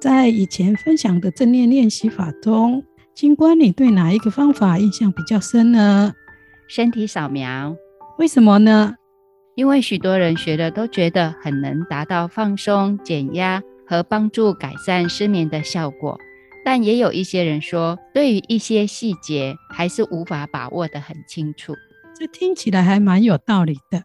在以前分享的正念练习法中，金官，你对哪一个方法印象比较深呢？身体扫描。为什么呢？因为许多人学了都觉得很能达到放松、减压和帮助改善失眠的效果，但也有一些人说，对于一些细节还是无法把握得很清楚。这听起来还蛮有道理的。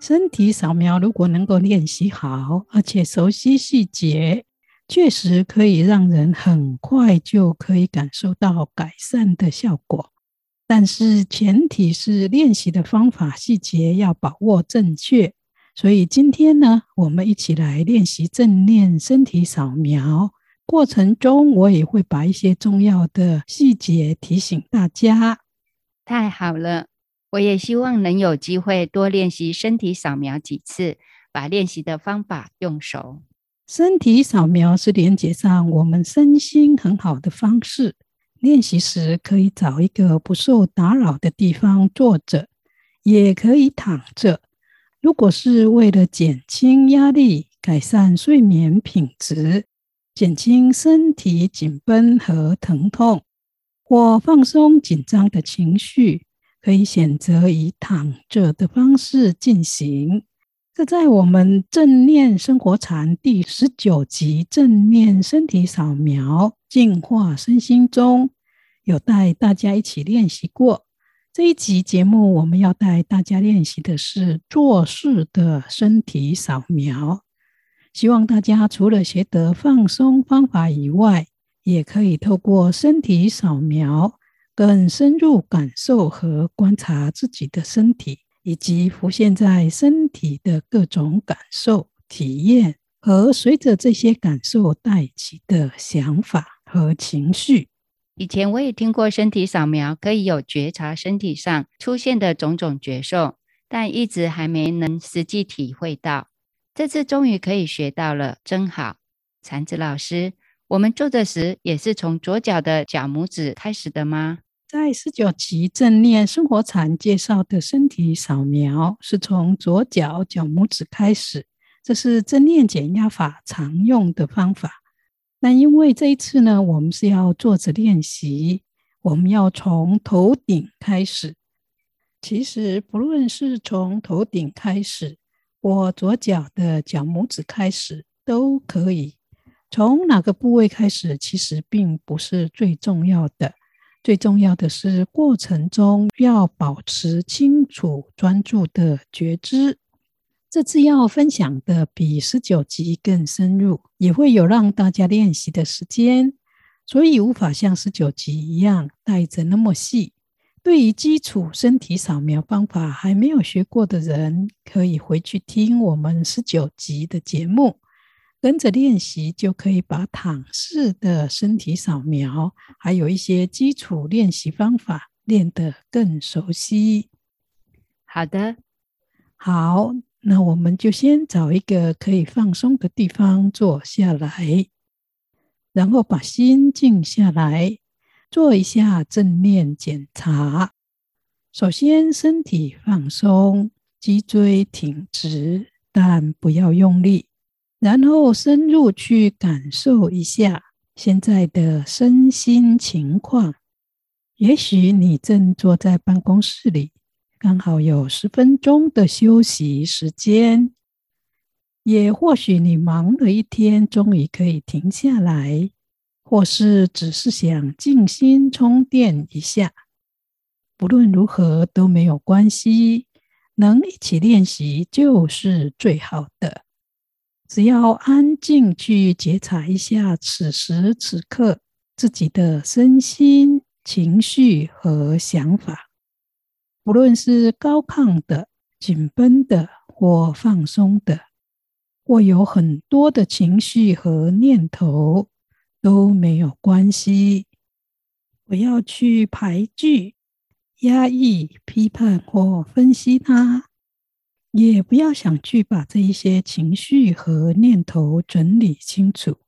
身体扫描如果能够练习好，而且熟悉细节。确实可以让人很快就可以感受到改善的效果，但是前提是练习的方法细节要把握正确。所以今天呢，我们一起来练习正念身体扫描过程中，我也会把一些重要的细节提醒大家。太好了，我也希望能有机会多练习身体扫描几次，把练习的方法用熟。身体扫描是连接上我们身心很好的方式。练习时可以找一个不受打扰的地方坐着，也可以躺着。如果是为了减轻压力、改善睡眠品质、减轻身体紧绷和疼痛，或放松紧张的情绪，可以选择以躺着的方式进行。这在我们正念生活禅第十九集正念身体扫描净化身心中，有带大家一起练习过。这一集节目，我们要带大家练习的是做事的身体扫描。希望大家除了学得放松方法以外，也可以透过身体扫描，更深入感受和观察自己的身体。以及浮现在身体的各种感受、体验和随着这些感受带起的想法和情绪。以前我也听过身体扫描可以有觉察身体上出现的种种觉受，但一直还没能实际体会到。这次终于可以学到了，真好！禅子老师，我们坐着时也是从左脚的脚拇指开始的吗？在十九集正念生活禅介绍的身体扫描是从左脚脚拇指开始，这是正念减压法常用的方法。但因为这一次呢，我们是要坐着练习，我们要从头顶开始。其实不论是从头顶开始，或左脚的脚拇指开始都可以。从哪个部位开始，其实并不是最重要的。最重要的是，过程中要保持清楚、专注的觉知。这次要分享的比十九集更深入，也会有让大家练习的时间，所以无法像十九集一样带着那么细。对于基础身体扫描方法还没有学过的人，可以回去听我们十九集的节目。跟着练习，就可以把躺式的身体扫描，还有一些基础练习方法练得更熟悉。好的，好，那我们就先找一个可以放松的地方坐下来，然后把心静下来，做一下正念检查。首先，身体放松，脊椎挺直，但不要用力。然后深入去感受一下现在的身心情况。也许你正坐在办公室里，刚好有十分钟的休息时间；也或许你忙了一天，终于可以停下来，或是只是想静心充电一下。不论如何都没有关系，能一起练习就是最好的。只要安静去觉察一下此时此刻自己的身心、情绪和想法，不论是高亢的、紧绷的或放松的，或有很多的情绪和念头都没有关系。不要去排拒、压抑、批判或分析它，也不要想去把这一些情绪和念头整理清楚，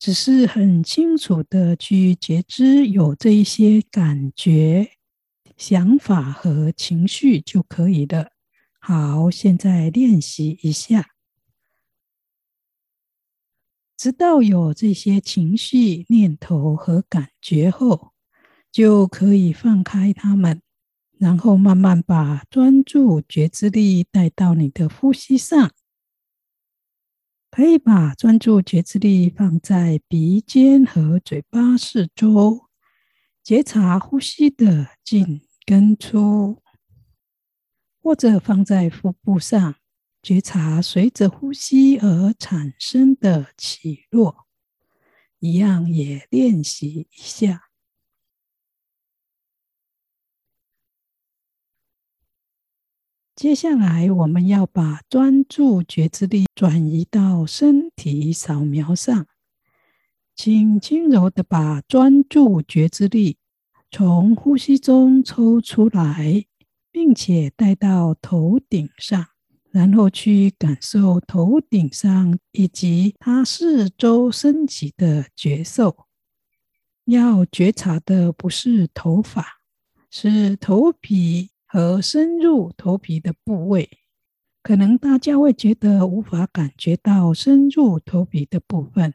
只是很清楚的去觉知有这一些感觉、想法和情绪就可以了。好，现在练习一下。直到有这些情绪、念头和感觉后，就可以放开它们，然后慢慢把专注觉知力带到你的呼吸上。可以把专注觉知力放在鼻尖和嘴巴四周，觉察呼吸的进跟出，或者放在腹部上。觉察随着呼吸而产生的起落，一样也练习一下。接下来，我们要把专注觉知力转移到身体扫描上，请轻柔的把专注觉知力从呼吸中抽出来，并且带到头顶上。然后去感受头顶上以及它四周升起的觉受。要觉察的不是头发，是头皮和深入头皮的部位。可能大家会觉得无法感觉到深入头皮的部分，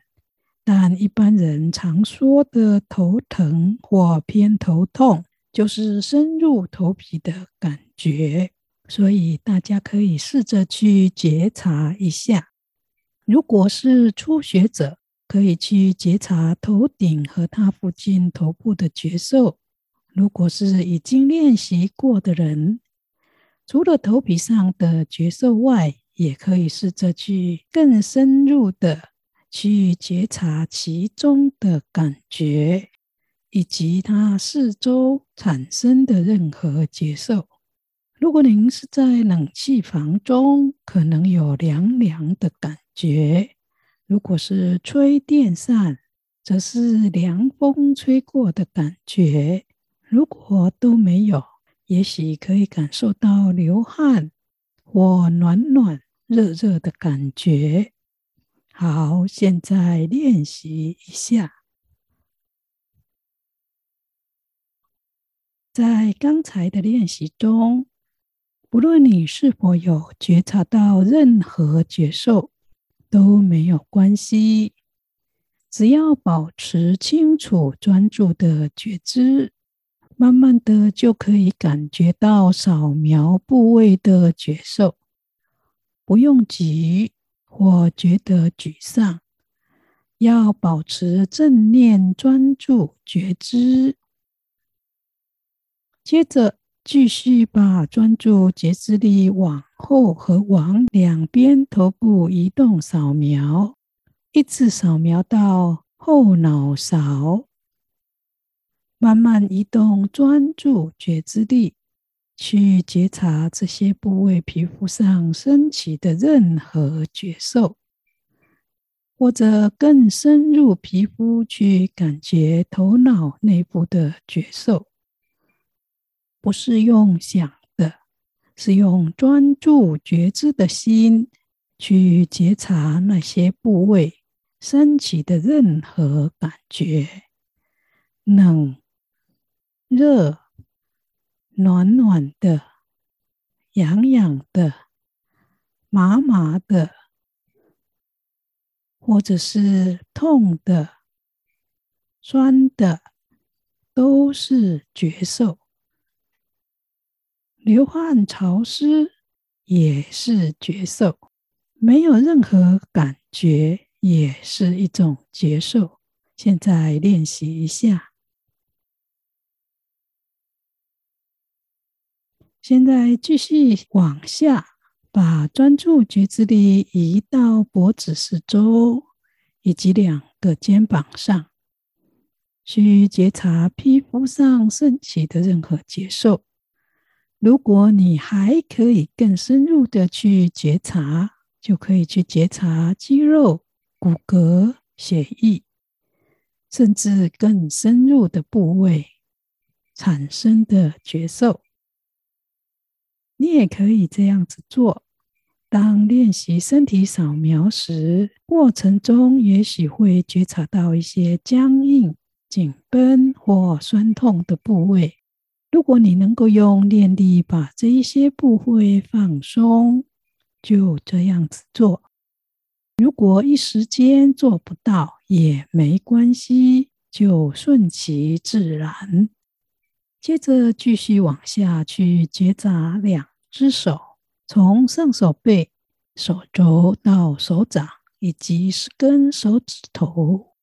但一般人常说的头疼或偏头痛，就是深入头皮的感觉。所以大家可以试着去觉察一下。如果是初学者，可以去觉察头顶和它附近头部的觉受；如果是已经练习过的人，除了头皮上的觉受外，也可以试着去更深入的去觉察其中的感觉，以及它四周产生的任何觉受。如果您是在冷气房中，可能有凉凉的感觉；如果是吹电扇，则是凉风吹过的感觉；如果都没有，也许可以感受到流汗或暖暖热热的感觉。好，现在练习一下，在刚才的练习中。不论你是否有觉察到任何觉受，都没有关系。只要保持清楚专注的觉知，慢慢的就可以感觉到扫描部位的觉受。不用急或觉得沮丧，要保持正念专注觉知。接着。继续把专注觉知力往后和往两边头部移动扫描，一直扫描到后脑勺，慢慢移动专注觉知力，去觉察这些部位皮肤上升起的任何觉受，或者更深入皮肤去感觉头脑内部的觉受。不是用想的，是用专注觉知的心去觉察那些部位升起的任何感觉，冷、热、暖暖的、痒痒的、麻麻的，或者是痛的、酸的，都是觉受。流汗潮湿也是觉受，没有任何感觉也是一种觉受。现在练习一下。现在继续往下，把专注觉知力移到脖子四周以及两个肩膀上，去觉察皮肤上升起的任何觉受。如果你还可以更深入的去觉察，就可以去觉察肌肉、骨骼、血液，甚至更深入的部位产生的觉受。你也可以这样子做。当练习身体扫描时，过程中也许会觉察到一些僵硬、紧绷或酸痛的部位。如果你能够用念力把这一些部位放松，就这样子做。如果一时间做不到也没关系，就顺其自然。接着继续往下去觉察两只手，从上手背、手肘到手掌以及十根手指头。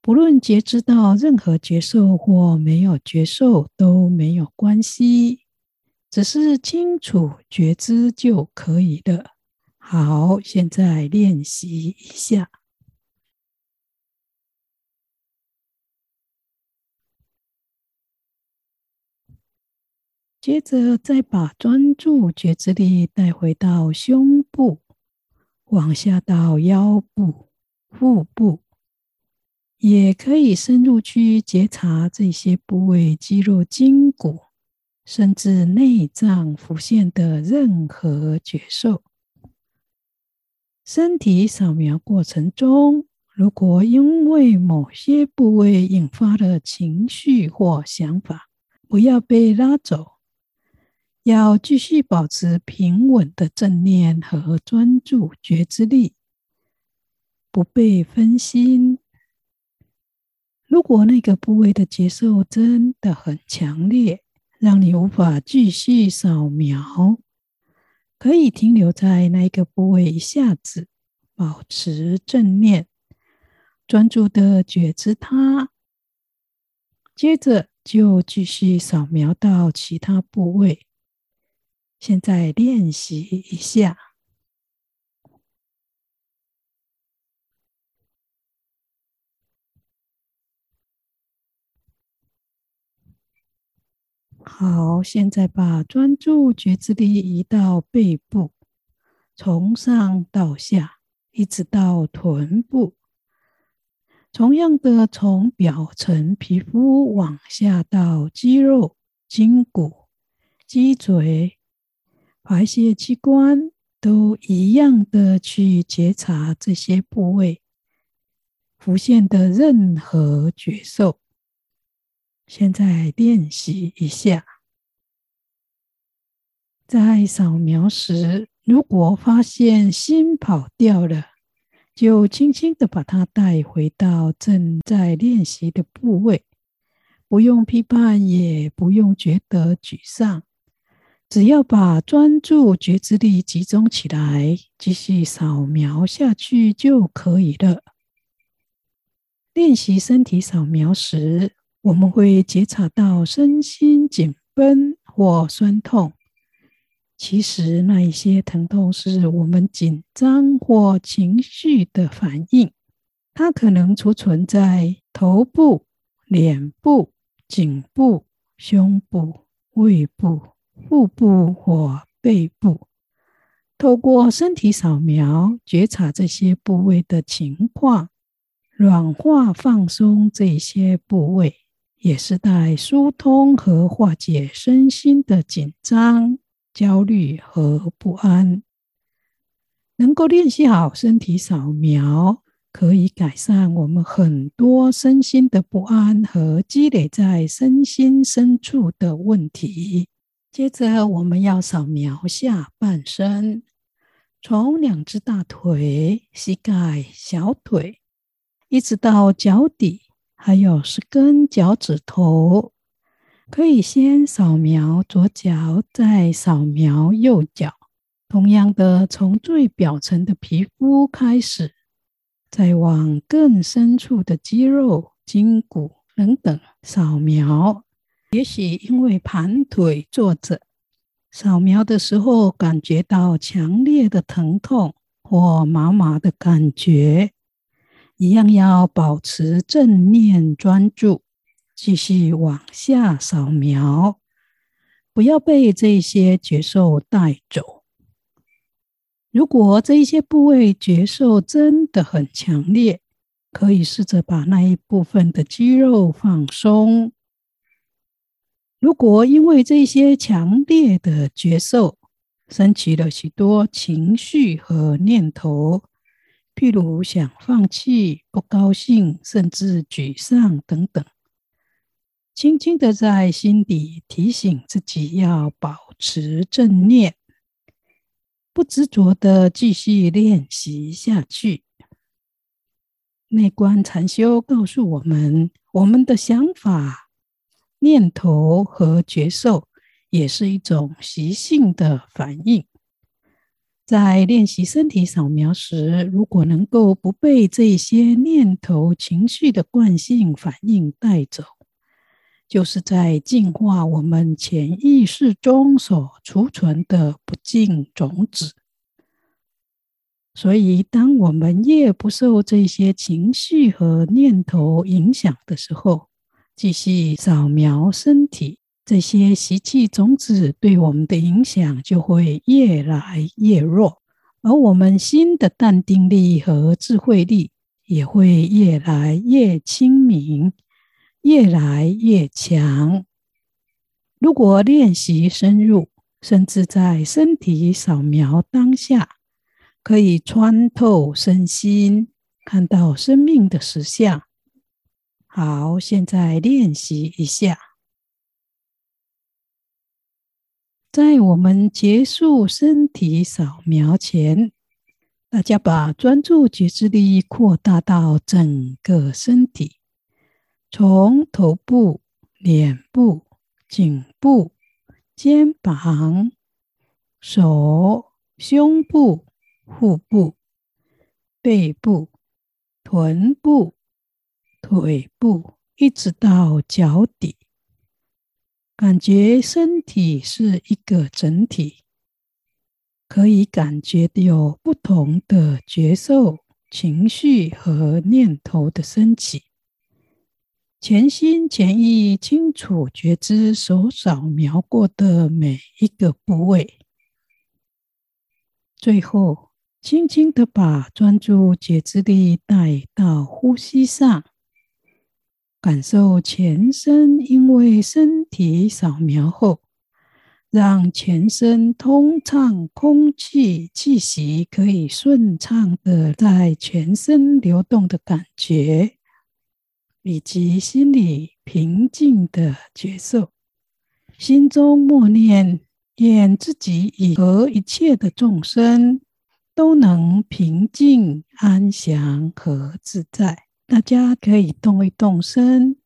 不论觉知到任何觉受或没有觉受都没有关系，只是清楚觉知就可以了。好，现在练习一下，接着再把专注觉知力带回到胸部，往下到腰部、腹部。也可以深入去觉察这些部位肌肉、筋骨，甚至内脏浮现的任何觉受。身体扫描过程中，如果因为某些部位引发了情绪或想法，不要被拉走，要继续保持平稳的正念和专注觉知力，不被分心。如果那个部位的觉受真的很强烈，让你无法继续扫描，可以停留在那个部位一下子，保持正念，专注的觉知它，接着就继续扫描到其他部位。现在练习一下。好，现在把专注觉知力移到背部，从上到下，一直到臀部。同样的，从表层皮肤往下到肌肉、筋骨、脊椎、排泄器官，都一样的去觉察这些部位浮现的任何觉受。现在练习一下，在扫描时，如果发现心跑掉了，就轻轻的把它带回到正在练习的部位，不用批判，也不用觉得沮丧，只要把专注觉知力集中起来，继续扫描下去就可以了。练习身体扫描时，我们会觉察到身心紧绷或酸痛，其实那一些疼痛是我们紧张或情绪的反应，它可能储存在头部、脸部、颈部、胸部、胃部、腹部或背部。透过身体扫描，觉察这些部位的情况，软化、放松这些部位。也是在疏通和化解身心的紧张、焦虑和不安。能够练习好身体扫描，可以改善我们很多身心的不安和积累在身心深处的问题。接着，我们要扫描下半身，从两只大腿、膝盖、小腿，一直到脚底。还有十根脚趾头，可以先扫描左脚，再扫描右脚。同样的，从最表层的皮肤开始，再往更深处的肌肉、筋骨等等扫描。也许因为盘腿坐着，扫描的时候感觉到强烈的疼痛或麻麻的感觉。一样要保持正念专注，继续往下扫描，不要被这些觉受带走。如果这一些部位觉受真的很强烈，可以试着把那一部分的肌肉放松。如果因为这些强烈的觉受，升起了许多情绪和念头，譬如想放弃、不高兴，甚至沮丧等等，轻轻的在心底提醒自己要保持正念，不执着的继续练习下去。内观禅修告诉我们，我们的想法。念头和觉受也是一种习性的反应。在练习身体扫描时，如果能够不被这些念头、情绪的惯性反应带走，就是在净化我们潜意识中所储存的不净种子。所以，当我们越不受这些情绪和念头影响的时候，继续扫描身体，这些习气种子对我们的影响就会越来越弱，而我们心的淡定力和智慧力也会越来越清明，越来越强。如果练习深入，甚至在身体扫描当下，可以穿透身心，看到生命的实相。好，现在练习一下。在我们结束身体扫描前，大家把专注觉知力扩大到整个身体，从头部、脸部、颈部、肩膀、手、胸部、腹部、背部、臀部。腿部一直到脚底，感觉身体是一个整体，可以感觉有不同的觉受、情绪和念头的升起。全心全意清楚觉知手扫描过的每一个部位，最后轻轻的把专注觉知力带到呼吸上。感受全身，因为身体扫描后，让全身通畅，空气气息可以顺畅的在全身流动的感觉，以及心里平静的觉受。心中默念：愿自己以和一切的众生都能平静、安详和自在。大家可以动一动身，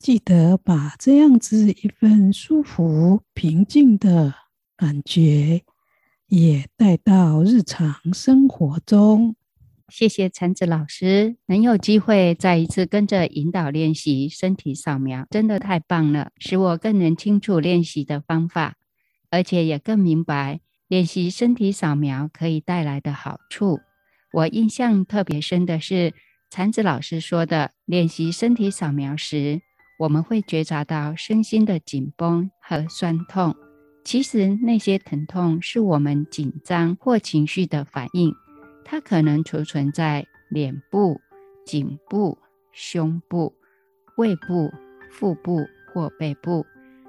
记得把这样子一份舒服、平静的感觉也带到日常生活中。谢谢橙子老师，能有机会再一次跟着引导练习身体扫描，真的太棒了，使我更能清楚练习的方法，而且也更明白练习身体扫描可以带来的好处。我印象特别深的是。禅子老师说的，练习身体扫描时，我们会觉察到身心的紧绷和酸痛。其实那些疼痛是我们紧张或情绪的反应，它可能储存在脸部、颈部、胸部、胃部、腹部或背部。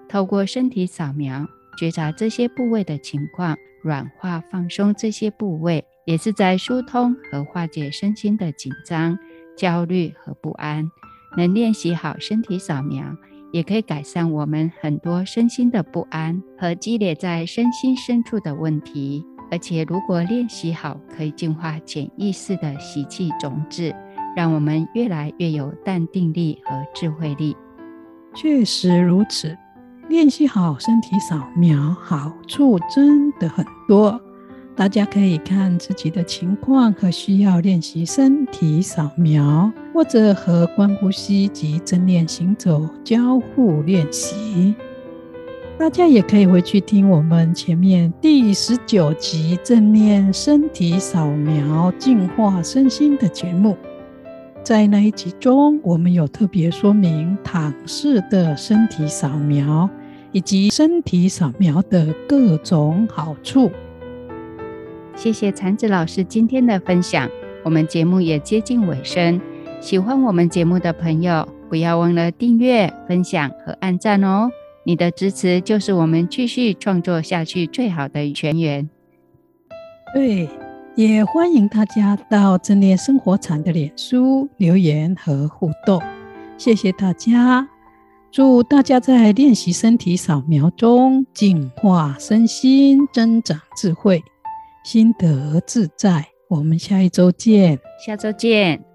透过身体扫描，觉察这些部位的情况，软化放松这些部位，也是在疏通和化解身心的紧张。焦虑和不安，能练习好身体扫描，也可以改善我们很多身心的不安和积累在身心深处的问题。而且，如果练习好，可以净化潜意识的习气种子，让我们越来越有淡定力和智慧力。确实如此，练习好身体扫描，好处真的很多。大家可以看自己的情况和需要练习身体扫描，或者和观呼吸及正念行走交互练习。大家也可以回去听我们前面第十九集正念身体扫描净化身心的节目，在那一集中，我们有特别说明躺式的身体扫描以及身体扫描的各种好处。谢谢禅子老师今天的分享，我们节目也接近尾声，喜欢我们节目的朋友，不要忘了订阅、分享和按赞哦！你的支持就是我们继续创作下去最好的泉源。对，也欢迎大家到正念生活禅的脸书留言和互动。谢谢大家，祝大家在练习身体扫描中净化身心，增长智慧，心得自在。我们下一周见，下周见。